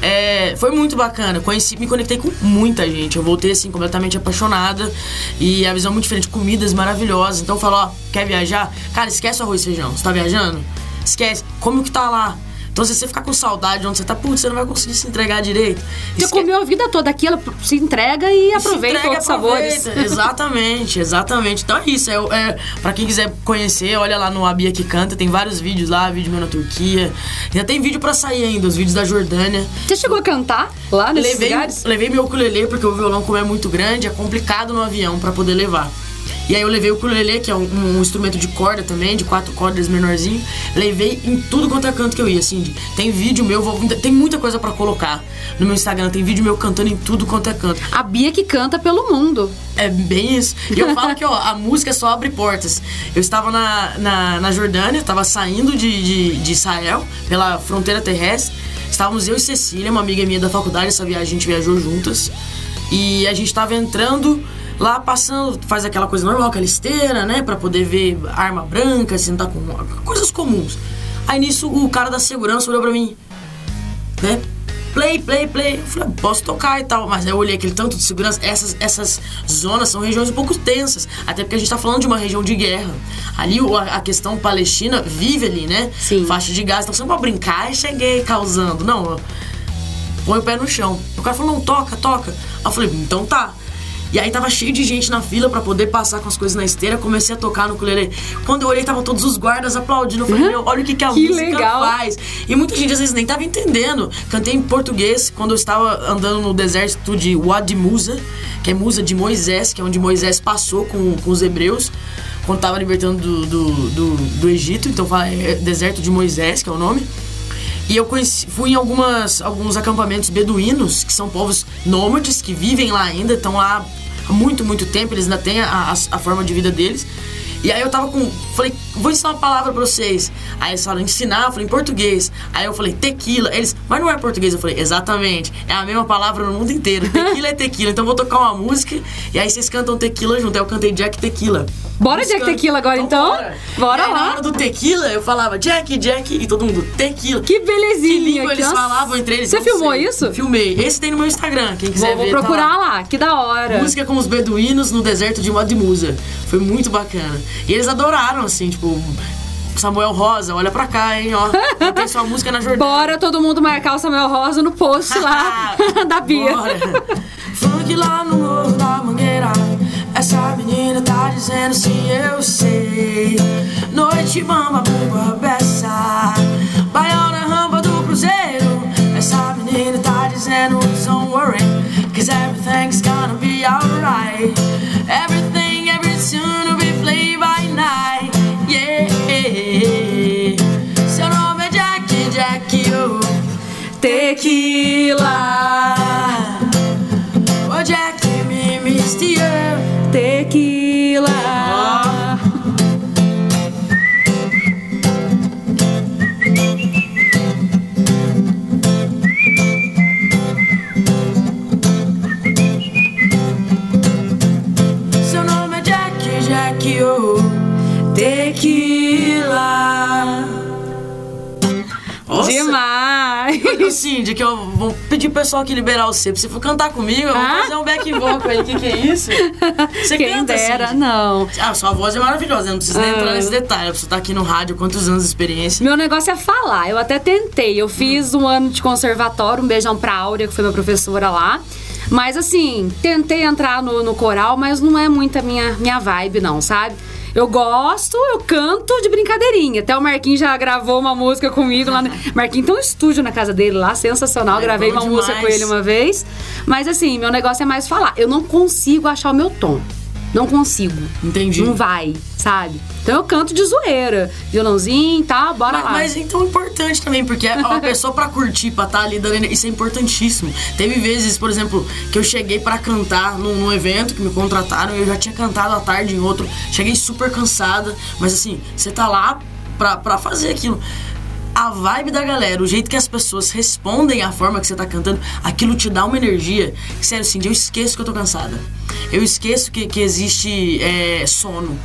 é, foi muito bacana. Conheci, me conectei com muita gente. Eu voltei, assim, completamente apaixonada. E a visão muito diferente, comidas maravilhosas. Então, eu falo, ó, quer viajar? Cara, esquece o arroz e feijão. Você tá viajando? Esquece. Come o que tá lá. Então, se você ficar com saudade de onde você tá, putz, você não vai conseguir se entregar direito. Você Esque- comeu a vida toda aquilo, se entrega e, aproveita se entrega, outros sabores. aproveita. Exatamente, exatamente. Então é isso. É, é, pra quem quiser conhecer, olha lá no A Bia que Canta. Tem vários vídeos lá, vídeo meu na Turquia. Ainda tem vídeo pra sair ainda, os vídeos da Jordânia. Você chegou a cantar lá nesses Levei, lugares? levei meu ukulele porque o violão, como é muito grande, é complicado no avião pra poder levar. E aí eu levei o ukulele, que é um, um instrumento de corda também, de quatro cordas menorzinho. Levei em tudo quanto é canto que eu ia, assim. Tem vídeo meu, vou- tem muita coisa pra colocar no meu Instagram. Tem vídeo meu cantando em tudo quanto é canto. A Bia que canta pelo mundo. É bem isso. E eu falo que ó, a música só abre portas. Eu estava na, na, na Jordânia, estava saindo de, de, de Israel, pela fronteira terrestre. Estávamos eu e Cecília, uma amiga minha da faculdade, essa viagem a gente viajou juntas. E a gente estava entrando lá, passando, faz aquela coisa normal, aquela esteira, né? Pra poder ver arma branca, sentar com. coisas comuns. Aí nisso o cara da segurança olhou pra mim né? Play, play, play. Eu falei, posso tocar e tal. Mas aí eu olhei aquele tanto de segurança. Essas, essas zonas são regiões um pouco tensas. Até porque a gente tá falando de uma região de guerra. Ali a, questão palestina vive ali, né? Sim. Faixa de gás. Então não pode brincar e cheguei causando. Não, põe o pé no chão. O cara falou, não, toca, toca. Aí eu falei, então tá. E aí tava cheio de gente na fila pra poder passar com as coisas na esteira. Comecei a tocar no ukulele. Quando eu olhei, tava todos os guardas aplaudindo. Eu falei, meu, olha o que, que a Que música legal. faz. E muita gente às vezes nem tava entendendo. Cantei em português quando eu estava andando no deserto de Wadi Musa, que é Musa de Moisés, que é onde Moisés passou com, com os hebreus. Quando tava libertando do, do, do, do Egito. Então fala, é deserto de Moisés, que é o nome. E eu conheci, fui em algumas, alguns acampamentos beduínos, que são povos nômades, que vivem lá ainda, estão lá há muito, muito tempo, eles ainda têm a, a, a forma de vida deles. E aí eu tava com. Falei, vou ensinar uma palavra pra vocês. Aí eles falaram, ensinar, eu falei, em português. Aí eu falei, tequila. Eles, mas não é português. Eu falei, exatamente. É a mesma palavra no mundo inteiro. Tequila é tequila. Então eu vou tocar uma música e aí vocês cantam tequila junto. Aí eu cantei Jack Tequila. Bora. Jack Tequila, agora, então? Bora, Bora e aí, lá. Na hora do tequila, eu falava Jack, Jack, e todo mundo, tequila. Que Que belezinha. língua que eles nossa. falavam entre eles? Você filmou sei. isso? Filmei. Esse tem no meu Instagram, quem quiser Vou, vou ver. tá procurar lá. lá. Que da hora. Música com os beduínos no deserto de Madimusa. Foi muito bacana. E eles adoraram, assim, tipo... Samuel Rosa, olha pra cá, hein, ó. Tem sua música na Jordânia. Bora todo mundo marcar o Samuel Rosa no post lá da Bia. Funk lá no morro da mangueira. Essa menina tá dizendo sim, eu sei. Noite, mama, bumba, beça. Baião na rampa do cruzeiro. Essa menina tá dizendo don't worry. Cause everything's gonna be alright. Everything, every soon Tequila. Oh, Jack, me misty, oh. Tequila. Ô, Cindy, que eu vou pedir pro pessoal aqui liberar você. Se for cantar comigo, eu vou Ah? fazer um back vocal aí. O que, que é isso? Você Quem canta, dera, Cindy? não. Ah, sua voz é maravilhosa, não precisa nem Ah. entrar nesse detalhe. Você tá aqui no rádio, quantos anos de experiência? Meu negócio é falar. Eu até tentei. Eu fiz um ano de conservatório, um beijão pra Áurea, que foi minha professora lá. Mas assim, tentei entrar no, no coral, mas não é muito a minha, minha vibe, não, sabe? Eu gosto, eu canto de brincadeirinha. Até o Marquinhos já gravou uma música comigo lá. No... Marquinhos tem um estúdio na casa dele lá, sensacional. Ai, Gravei uma música com demais. ele uma vez. Mas assim, meu negócio é mais falar. Eu não consigo achar o meu tom. Não consigo. Entendi. Não vai, sabe? Então eu canto de zoeira, violãozinho tá, bora Mas, lá. mas então é importante também, porque a pessoa pra curtir, pra estar ali dando. Isso é importantíssimo. Teve vezes, por exemplo, que eu cheguei pra cantar num, num evento que me contrataram, eu já tinha cantado à tarde em outro, cheguei super cansada, mas assim, você tá lá pra, pra fazer aquilo. A vibe da galera, o jeito que as pessoas respondem à forma que você tá cantando, aquilo te dá uma energia. Sério, assim, eu esqueço que eu tô cansada. Eu esqueço que, que existe é, sono.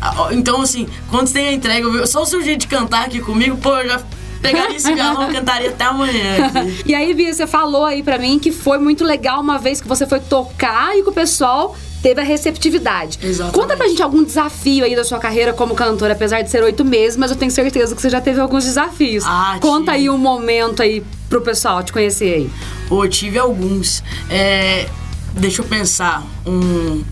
Ah, Então, assim, quando tem a entrega, eu só o seu jeito de cantar aqui comigo, pô, eu já pegaria esse violão e cantaria até amanhã. aqui. E aí, Bia, você falou aí pra mim que foi muito legal uma vez que você foi tocar e que o pessoal teve a receptividade. Exatamente. Conta pra gente algum desafio aí da sua carreira como cantora, apesar de ser oito meses, mas eu tenho certeza que você já teve alguns desafios. Ah, Conta tive. aí um momento aí pro pessoal te conhecer aí. Pô, eu tive alguns. É, deixa eu pensar. Um,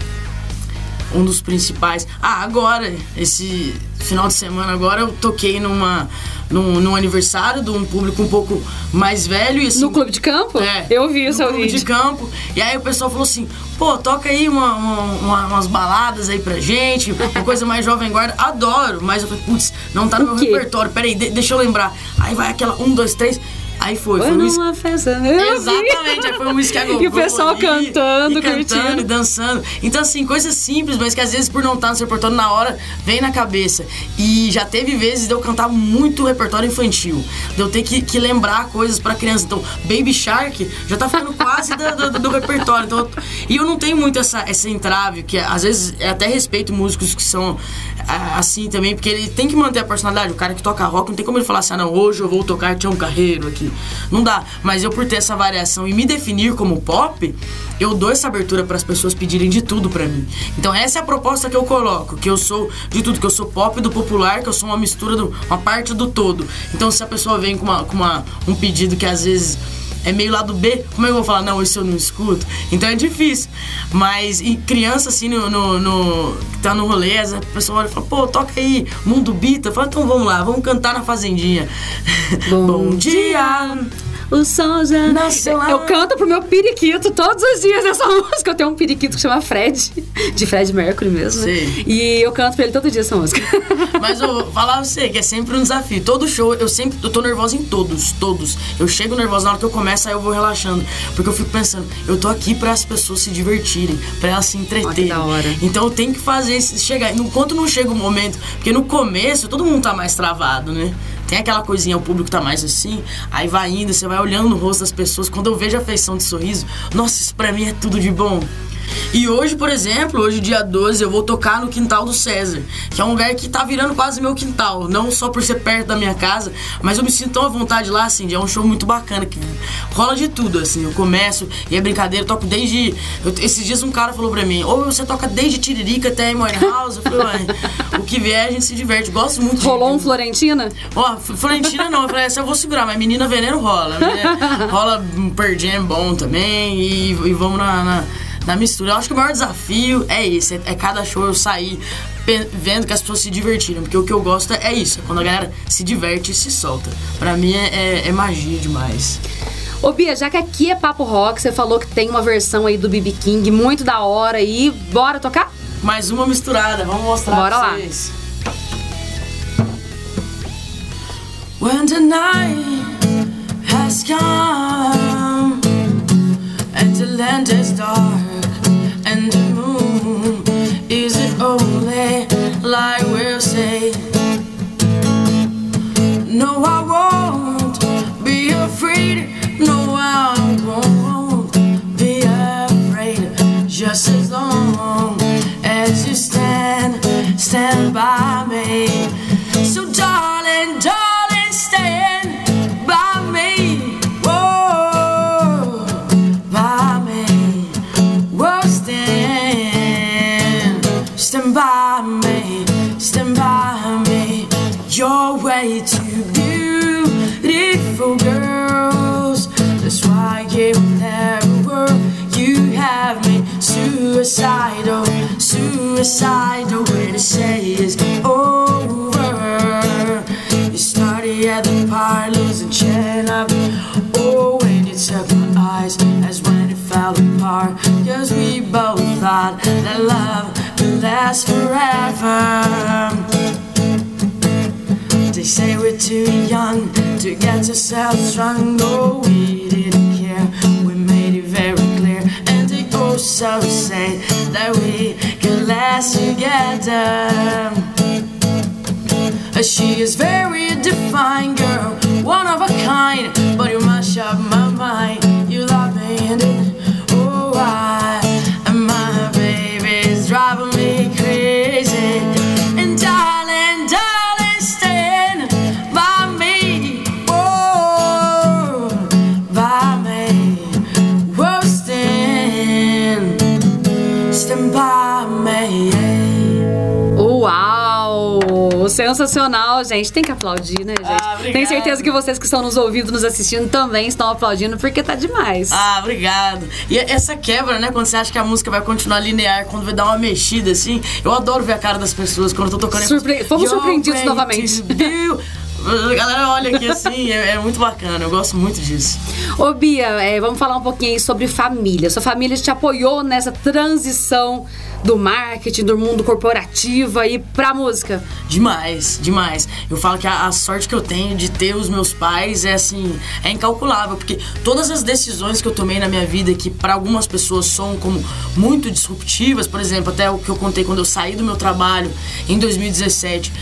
um dos principais. Ah, agora, esse final de semana agora, eu toquei numa, num, num aniversário de um público um pouco mais velho. E, assim, No clube de campo? É, Eu vi o no seu clube vídeo. de campo. E aí o pessoal falou assim, pô, toca aí uma, uma- uma- umas baladas aí pra gente, uma coisa mais jovem guarda. Adoro, mas eu falei, putz, não tá no O meu quê? repertório. Peraí, de- deixa eu lembrar. Aí vai aquela um, dois, três. Aí foi, foi, Foi um numa festa. Eu. Exatamente, aí foi um whisky a E o pessoal cantando, e cantando curtindo. e dançando. Então, assim, coisas simples, mas que às vezes por não estar no seu repertório na hora, vem na cabeça. E já teve vezes de eu cantar muito repertório infantil. De eu ter que, que lembrar coisas pra criança. Então, Baby Shark já tá ficando quase do, do- do repertório. Então, e eu não tenho muito essa, essa entrave, que às vezes eu até respeito músicos que são ah, assim também, porque ele tem que manter a personalidade. O cara que toca rock, não tem como ele falar assim, ah, não, hoje eu vou tocar Tião Carreiro aqui. Não dá. Mas eu, por ter essa variação e me definir como pop, eu dou essa abertura para as pessoas pedirem de tudo pra mim. Então essa é a proposta que eu coloco, que eu sou de tudo, que eu sou pop do popular, que eu sou uma mistura, do, uma parte do todo. Então se a pessoa vem com, uma, com uma, um pedido que às vezes é meio lado B, como é que eu vou falar? Não, isso eu não escuto. Então é difícil. Mas e criança, assim, no, no, no- que tá no rolê, a pessoa olha e fala, pô, toca aí, Mundo Bita. Fala, então vamos lá, vamos cantar na fazendinha. Bom, dia. O sol já Nasceu lá. Eu canto pro meu periquito todos os dias essa música. Eu tenho um periquito que chama Fred, de Fred Mercury mesmo, né? Sei. E eu canto pra ele todo dia essa música. Mas eu vou falar pra você que é sempre um desafio. Todo show, eu sempre eu tô nervosa em todos, todos. Eu chego nervosa na hora que eu começo, aí eu vou relaxando. Porque eu fico pensando, eu tô aqui para as pessoas se divertirem, pra elas se entreterem. da hora. Então eu tenho que fazer esse- chegar. Enquanto não chega o momento, porque no começo todo mundo tá mais travado, né? Tem aquela coisinha, o público tá mais assim, aí vai indo, você vai olhando no rosto das pessoas. Quando eu vejo a feição de sorriso, nossa, isso pra mim é tudo de bom. E hoje, por exemplo, hoje dia 12, eu vou tocar no quintal do César, que é um lugar que tá virando quase meu quintal. Não só por ser perto da minha casa, mas eu me sinto tão à vontade lá, assim, é um show muito bacana, que rola de tudo, assim. Eu começo, e é brincadeira, eu toco desde. eu- esses dias um cara falou pra mim, ou você toca desde Tiririca até Emory House. Eu falei, o que vier a gente se diverte. Gosto muito de- Rolou um Florentina? Ó, Florentina não, eu falei, essa eu vou segurar, mas menina veneno rola, né? Rola um jam bom também e, e vamos na, na, na mistura. Eu acho que o maior desafio é esse, é, é cada show eu sair vendo que as pessoas se divertiram, porque o que eu gosto é isso, é quando a galera se diverte e se solta. Pra mim é, é- é magia demais. Ô Bia, já que aqui é Papo Rock, você falou que tem uma versão aí do BB King muito da hora aí. Bora tocar? Mais uma misturada, vamos mostrar Bora pra lá. vocês. When the night has come and the land is dark suicidal way to say is over you started at the part losing chin up oh when you took my eyes that's when it fell apart cause we both thought that love would last forever. They say we're too young to get ourselves strong. No, we didn't care. They say that we can last together. She is very defined girl, one of a kind. But you mash up my mind. Sensacional, gente. Tem que aplaudir, né, gente? Ah. Tenho certeza que vocês que estão nos ouvindo, nos assistindo, também estão aplaudindo, porque tá demais. Ah, obrigado. E essa quebra, né? Quando você acha que a música vai continuar linear, quando vai dar uma mexida assim. Eu adoro ver a cara das pessoas quando eu tô tocando. Surpre- fomos surpreendidos novamente. A galera olha aqui assim, é, é muito bacana, eu gosto muito disso. Ô, Bia, é, vamos falar um pouquinho aí sobre família. Sua família te apoiou nessa transição do marketing, do mundo corporativo aí pra música. Demais, demais. Eu falo que a, a sorte que eu tenho de ter os meus pais é assim, é incalculável, porque todas as decisões que eu tomei na minha vida que para algumas pessoas são como muito disruptivas, por exemplo, até o que eu contei quando eu saí do meu trabalho em 2017,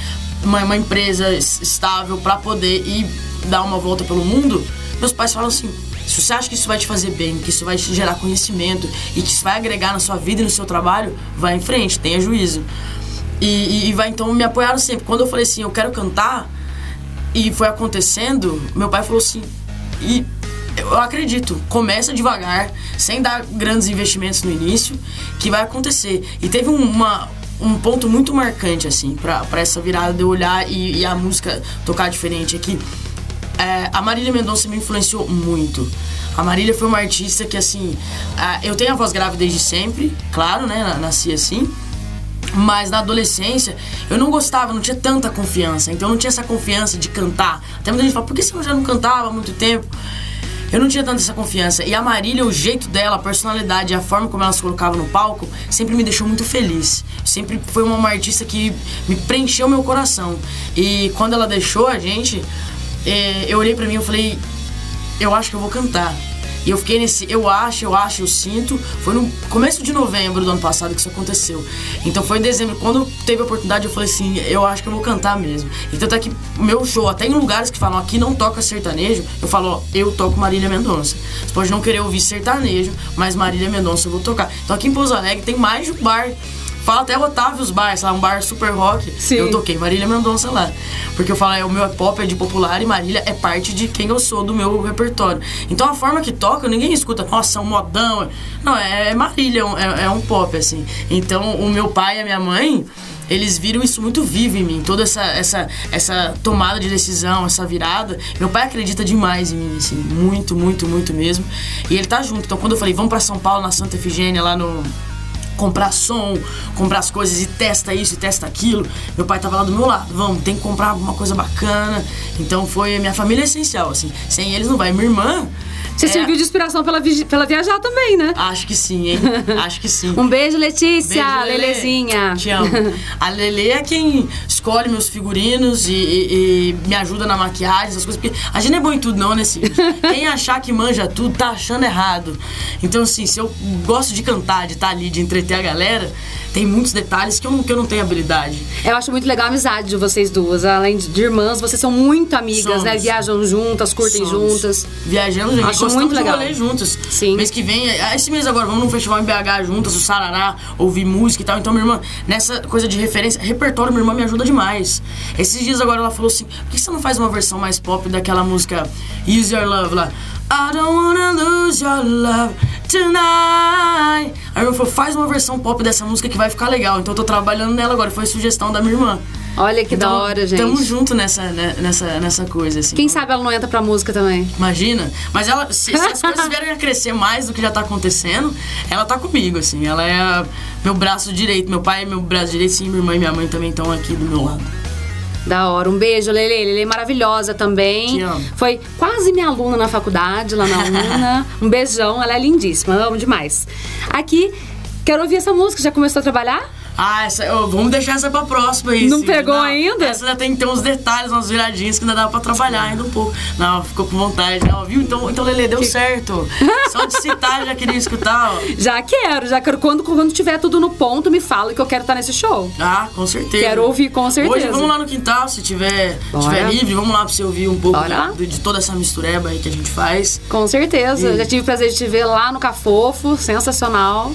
uma, uma empresa es- estável para poder ir dar uma volta pelo mundo, meus pais falam assim: se você acha que isso vai te fazer bem, que isso vai te gerar conhecimento e que isso vai agregar na sua vida e no seu trabalho, vai em frente, tenha juízo. E, e- e vai então me apoiaram sempre. Quando eu falei assim, eu quero cantar, e foi acontecendo, meu pai falou assim, e eu acredito, começa devagar, sem dar grandes investimentos no início, que vai acontecer. E teve um- uma, um ponto muito marcante, assim, pra, pra essa virada de eu olhar e, e a música tocar diferente aqui. É, a Marília Mendonça me influenciou muito. A Marília foi uma artista que, assim, eu tenho a voz grave desde sempre, claro, né? na- Nasci assim. Mas na adolescência eu não gostava, não tinha tanta confiança. Então eu não tinha essa confiança de cantar. Até muita gente fala, por que você já não cantava há muito tempo? Eu não tinha tanta essa confiança. E a Marília, o jeito dela, a personalidade, a forma como ela se colocava no palco, sempre me deixou muito feliz. Sempre foi uma artista que me preencheu meu coração. E quando ela deixou a gente, eh, eu olhei pra mim e falei, eu acho que eu vou cantar. E eu fiquei nesse eu acho, eu acho, eu sinto. Foi no começo de novembro do ano passado que isso aconteceu. Então foi em dezembro. Quando teve a oportunidade, eu falei assim: eu acho que eu vou cantar mesmo. Então tá aqui, meu show, até em lugares que falam aqui não toca sertanejo, eu falo: ó, eu toco Marília Mendonça. Você pode não querer ouvir sertanejo, mas Marília Mendonça eu vou tocar. Então aqui em Pouso Alegre tem mais de um bar. Fala até Otávio's Bar, sei lá, um bar super rock. Sim. Eu toquei Marília Mendonça lá. Porque eu falo, é, o meu é pop, é de popular e Marília é parte de quem eu sou, do meu repertório. Então a forma que toca, ninguém escuta, nossa, é um modão. Não, é, é Marília, é um- é, é um pop, assim. Então o meu pai e a minha mãe. Eles viram isso muito vivo em mim, toda essa, essa, essa tomada de decisão, essa virada. Meu pai acredita demais em mim, assim, muito, muito, muito mesmo. E ele tá junto. Então, quando eu falei, vamos pra São Paulo, na Santa Efigênia, lá no, comprar som, comprar as coisas e testa isso e testa aquilo. Meu pai tava lá do meu lado, vamos, tem que comprar alguma coisa bacana. Então foi minha família é essencial, assim. Sem eles não vai. Minha irmã. Você é- serviu de inspiração pela, vi- pela viajar também, né? Acho que sim, hein? Acho que sim. Um beijo, Letícia, Beijo. Lelezinha. Te amo. A Lele é quem escolhe meus figurinos e, e- e me ajuda na maquiagem, essas coisas. Porque a gente não é bom em tudo, não, né, Cid? Quem achar que manja tudo, tá achando errado. Então, assim, se eu gosto de cantar, de estar ali, de entreter a galera, tem muitos detalhes que eu não, que eu não tenho habilidade. Eu acho muito legal a amizade de vocês duas. Além de de irmãs, vocês são muito amigas, Somos. né? Viajam juntas, curtem Somos. juntas. Viajamos, gente. Acho muito de legal. rolê juntas. Sim. Mês que vem, ah, esse mês agora, vamos num festival em BH juntas, o Sarará, ouvir música e tal. Então, minha irmã, nessa coisa de referência, repertório, minha irmã me ajuda demais. Esses dias agora ela falou assim: por que você não faz uma versão mais pop daquela música Use Your Love lá? I don't wanna lose your love tonight. Aí eu falei, faz uma versão pop dessa música que vai ficar legal. Então eu tô trabalhando nela agora. Foi sugestão da minha irmã. Olha que então, da hora, gente. Tamo junto nessa, né, nessa, nessa coisa, assim. Quem sabe ela não entra pra música também. Imagina. Mas ela, se, se as coisas vierem a crescer mais do que já tá acontecendo, ela tá comigo, assim. Ela é meu braço direito. Meu pai é meu braço direito, sim. Minha irmã e minha mãe também estão aqui do meu lado. Da hora. Um beijo, Lele. Lele é maravilhosa também. Te amo. Foi quase minha aluna na faculdade, lá na UNA. um beijão, ela é lindíssima. Amo demais. Aqui, quero ouvir essa música. Já começou a trabalhar? Ah, essa, ô, vamos deixar essa pra próxima aí. Não Cid. pegou ainda? Essa ainda tem que ter uns detalhes, umas viradinhas que ainda dá pra trabalhar ainda um pouco. Não, ficou com vontade, não, viu? Então, então Lele, deu certo. Só de citar já queria escutar, ó. Já quero, já quero. Quando, quando tiver tudo no ponto, me fala que eu quero estar nesse show. Ah, com certeza. Quero ouvir, com certeza. Hoje vamos lá no quintal, se tiver, Bora. tiver livre, vamos lá pra você ouvir um pouco de, de toda essa mistureba aí que a gente faz. Com certeza. E- Já tive o prazer de te ver lá no Cafofo, sensacional.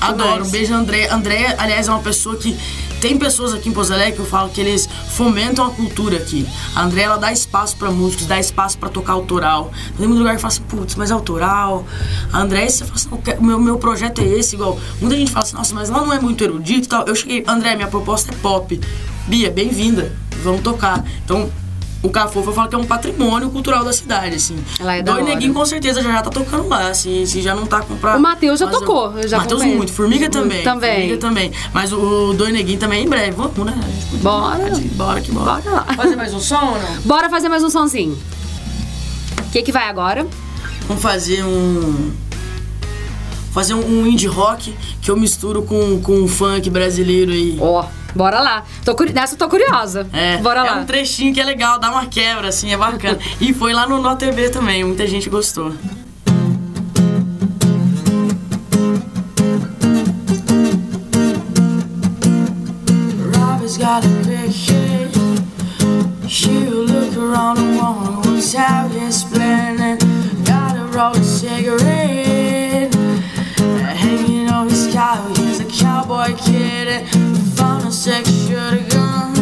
Adoro. Um beijo, André. André, aliás, é uma pessoa que. Tem pessoas aqui em Pouso Alegre que eu falo que eles fomentam a cultura aqui. A André, ela dá espaço pra músicos, dá espaço pra tocar autoral. Tem muito lugar que fala assim, putz, mas é autoral. A André, você fala assim, "Eu quero- meu, meu projeto é esse, igual. Muita gente fala assim, nossa, mas lá não é muito erudito e tal. Eu cheguei, André, minha proposta é pop. Bia, bem-vinda. Vamos tocar. Então. O Cafofo eu falo que é um patrimônio cultural da cidade, assim. Ela é hora. Neguinho com certeza já, já tá tocando lá, se, se já não tá com pra O Matheus já tocou, eu já Matheus muito, Formiga também. Também. Formiga também. Mas o Doi Neguinho também em breve. Vamos, né? A gente podia- Bora. Bora que bora. Bora lá. Fazer mais um som ou não? Bora fazer mais um sonzinho. O que, que vai agora? Vamos fazer um. Fazer um, indie rock que eu misturo com, com um funk brasileiro aí. Ó, bora lá. Tô curi... Nessa eu tô curiosa. É, Bora é lá. um trechinho que é legal, dá uma quebra, assim, é bacana. e foi lá no Nó TV também, muita gente gostou. Got a big head. She'll look around and wonder what's out planning. Got a roll of cigarette. Hanging on his cow, he's a cowboy kid. And found a six shooter gun.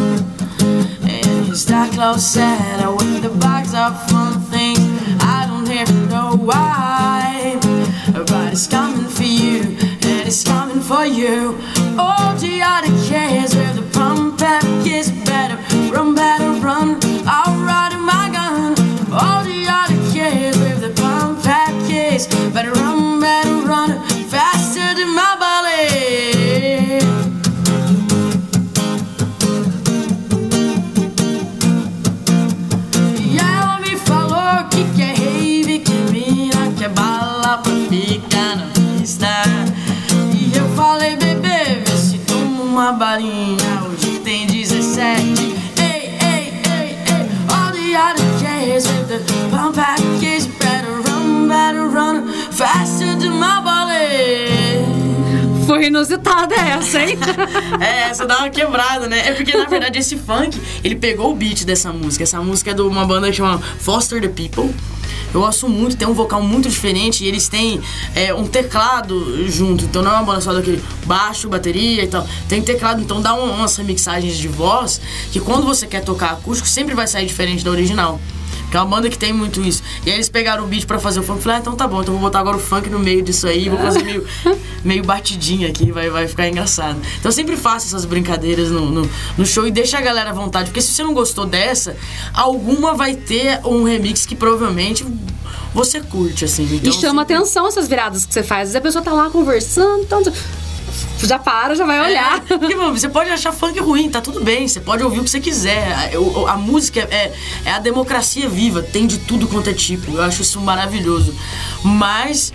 And he's that close at with the box of fun things. I don't even know why. But it's coming for you, and it's coming for you. Uma balinha. Hoje tem 17. Ei, ei, ei, ei. All the other with the pump package. Better run, better run. Faster than my bullet. Foi inusitada essa, hein? É, essa dá uma quebrada, né? É porque, na verdade, esse funk, ele pegou o beat dessa música. Essa música é de uma banda que chama Foster the People. Eu gosto muito, tem um vocal muito diferente e eles têm é, um teclado junto. Então não é uma banda só daquele baixo, bateria e tal. Tem teclado, então dá um- umas remixagens de voz que quando você quer tocar acústico sempre vai sair diferente da original. Que é uma banda que tem muito isso. E aí eles pegaram o beat pra fazer o funk. Falei, ah, então tá bom, então vou botar agora o funk no meio disso aí. Vou fazer meio, meio batidinho aqui, vai, vai ficar engraçado. Então eu sempre faço essas brincadeiras no, no, no show e deixa a galera à vontade. Porque se você não gostou dessa, alguma vai ter um remix que provavelmente você curte, assim. Então, e chama sempre- atenção essas viradas que você faz. Às vezes a pessoa tá lá conversando, então já para, já vai olhar. É, porque, mano, você pode achar funk ruim, tá tudo bem. Você pode ouvir o que você quiser. A, o- a música é, é a democracia viva, tem de tudo quanto é tipo. Eu acho isso maravilhoso. Mas.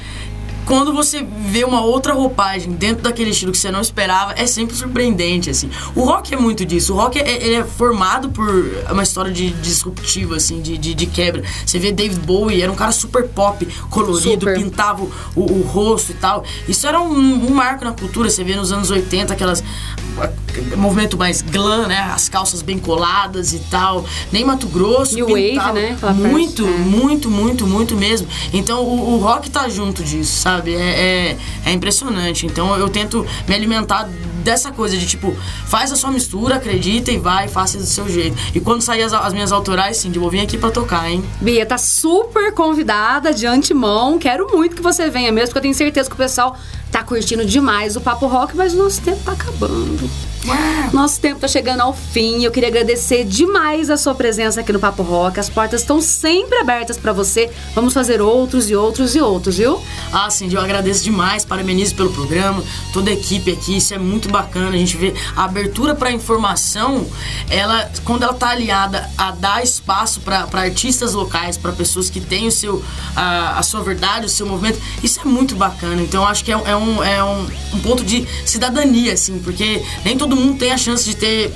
Quando você vê uma outra roupagem dentro daquele estilo que você não esperava, é sempre surpreendente, assim. O rock é muito disso. O rock é, ele é formado por uma história de disruptiva, assim, de, de, de quebra. Você vê David Bowie, era um cara super pop, colorido, Super. pintava o, o- o rosto e tal. Isso era um, um marco na cultura. Você vê nos anos 80 aquelas. movimento mais glam, né? As calças bem coladas e tal. Nem Mato Grosso. New Wave, pintava né? Aquela Muito, é. muito, muito, muito mesmo. Então o, o rock tá junto disso, sabe? É, é, é impressionante. Então eu tento me alimentar dessa coisa de tipo, faz a sua mistura, acredita e vai, faça do seu jeito. E quando sair as, as minhas autorais, sim, vou vir aqui pra tocar, hein? Bia, tá super convidada de antemão. Quero muito que você venha mesmo, porque eu tenho certeza que o pessoal tá curtindo demais o Papo Rock, mas o nosso tempo tá acabando. Nosso tempo tá chegando ao fim. Eu queria agradecer demais a sua presença aqui no Papo Rock. As portas estão sempre abertas pra você. Vamos fazer outros e outros e outros, viu? Ah, Cindy, eu agradeço demais, parabenizo pelo programa, toda a equipe aqui, isso é muito bacana. A gente vê a abertura para informação, ela, quando ela tá aliada a dar espaço para artistas locais, para pessoas que têm o seu, a, a sua verdade, o seu movimento, isso é muito bacana. Então, eu acho que é, um- é um, é um, um ponto de cidadania, assim, porque nem todo mundo tem a chance de ter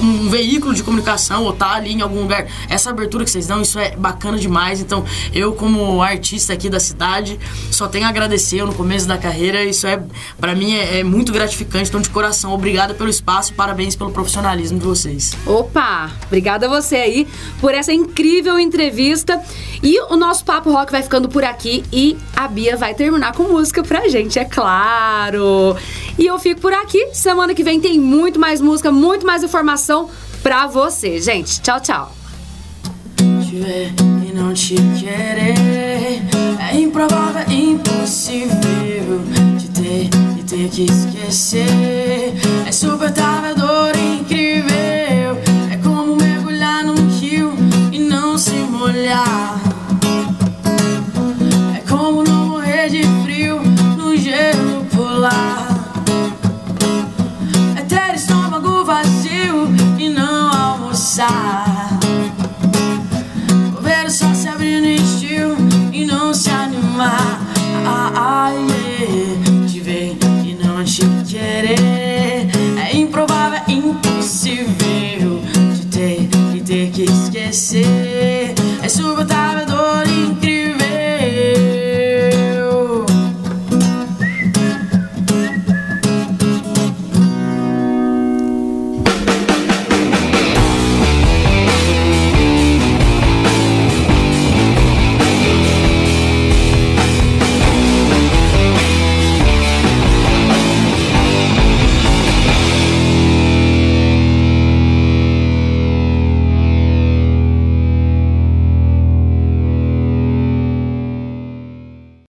um veículo de comunicação ou tá ali em algum lugar. Essa abertura que vocês dão, isso é bacana demais. Então, eu, como artista aqui da cidade, só tenho a agradecer eu no começo da carreira. Isso é, para mim, é, é, muito gratificante. Então, de coração, obrigado pelo espaço parabéns pelo profissionalismo de vocês. Opa! Obrigada a você aí por essa incrível entrevista. E o nosso Papo Rock vai ficando por aqui e a Bia vai terminar com música pra gente, é claro. E eu fico por aqui. Semana que vem tem muito mais música, muito mais informação informação pra você, gente. Tchau, tchau. E não te querer é improvável, impossível. Te ter e ter que esquecer é insuportável.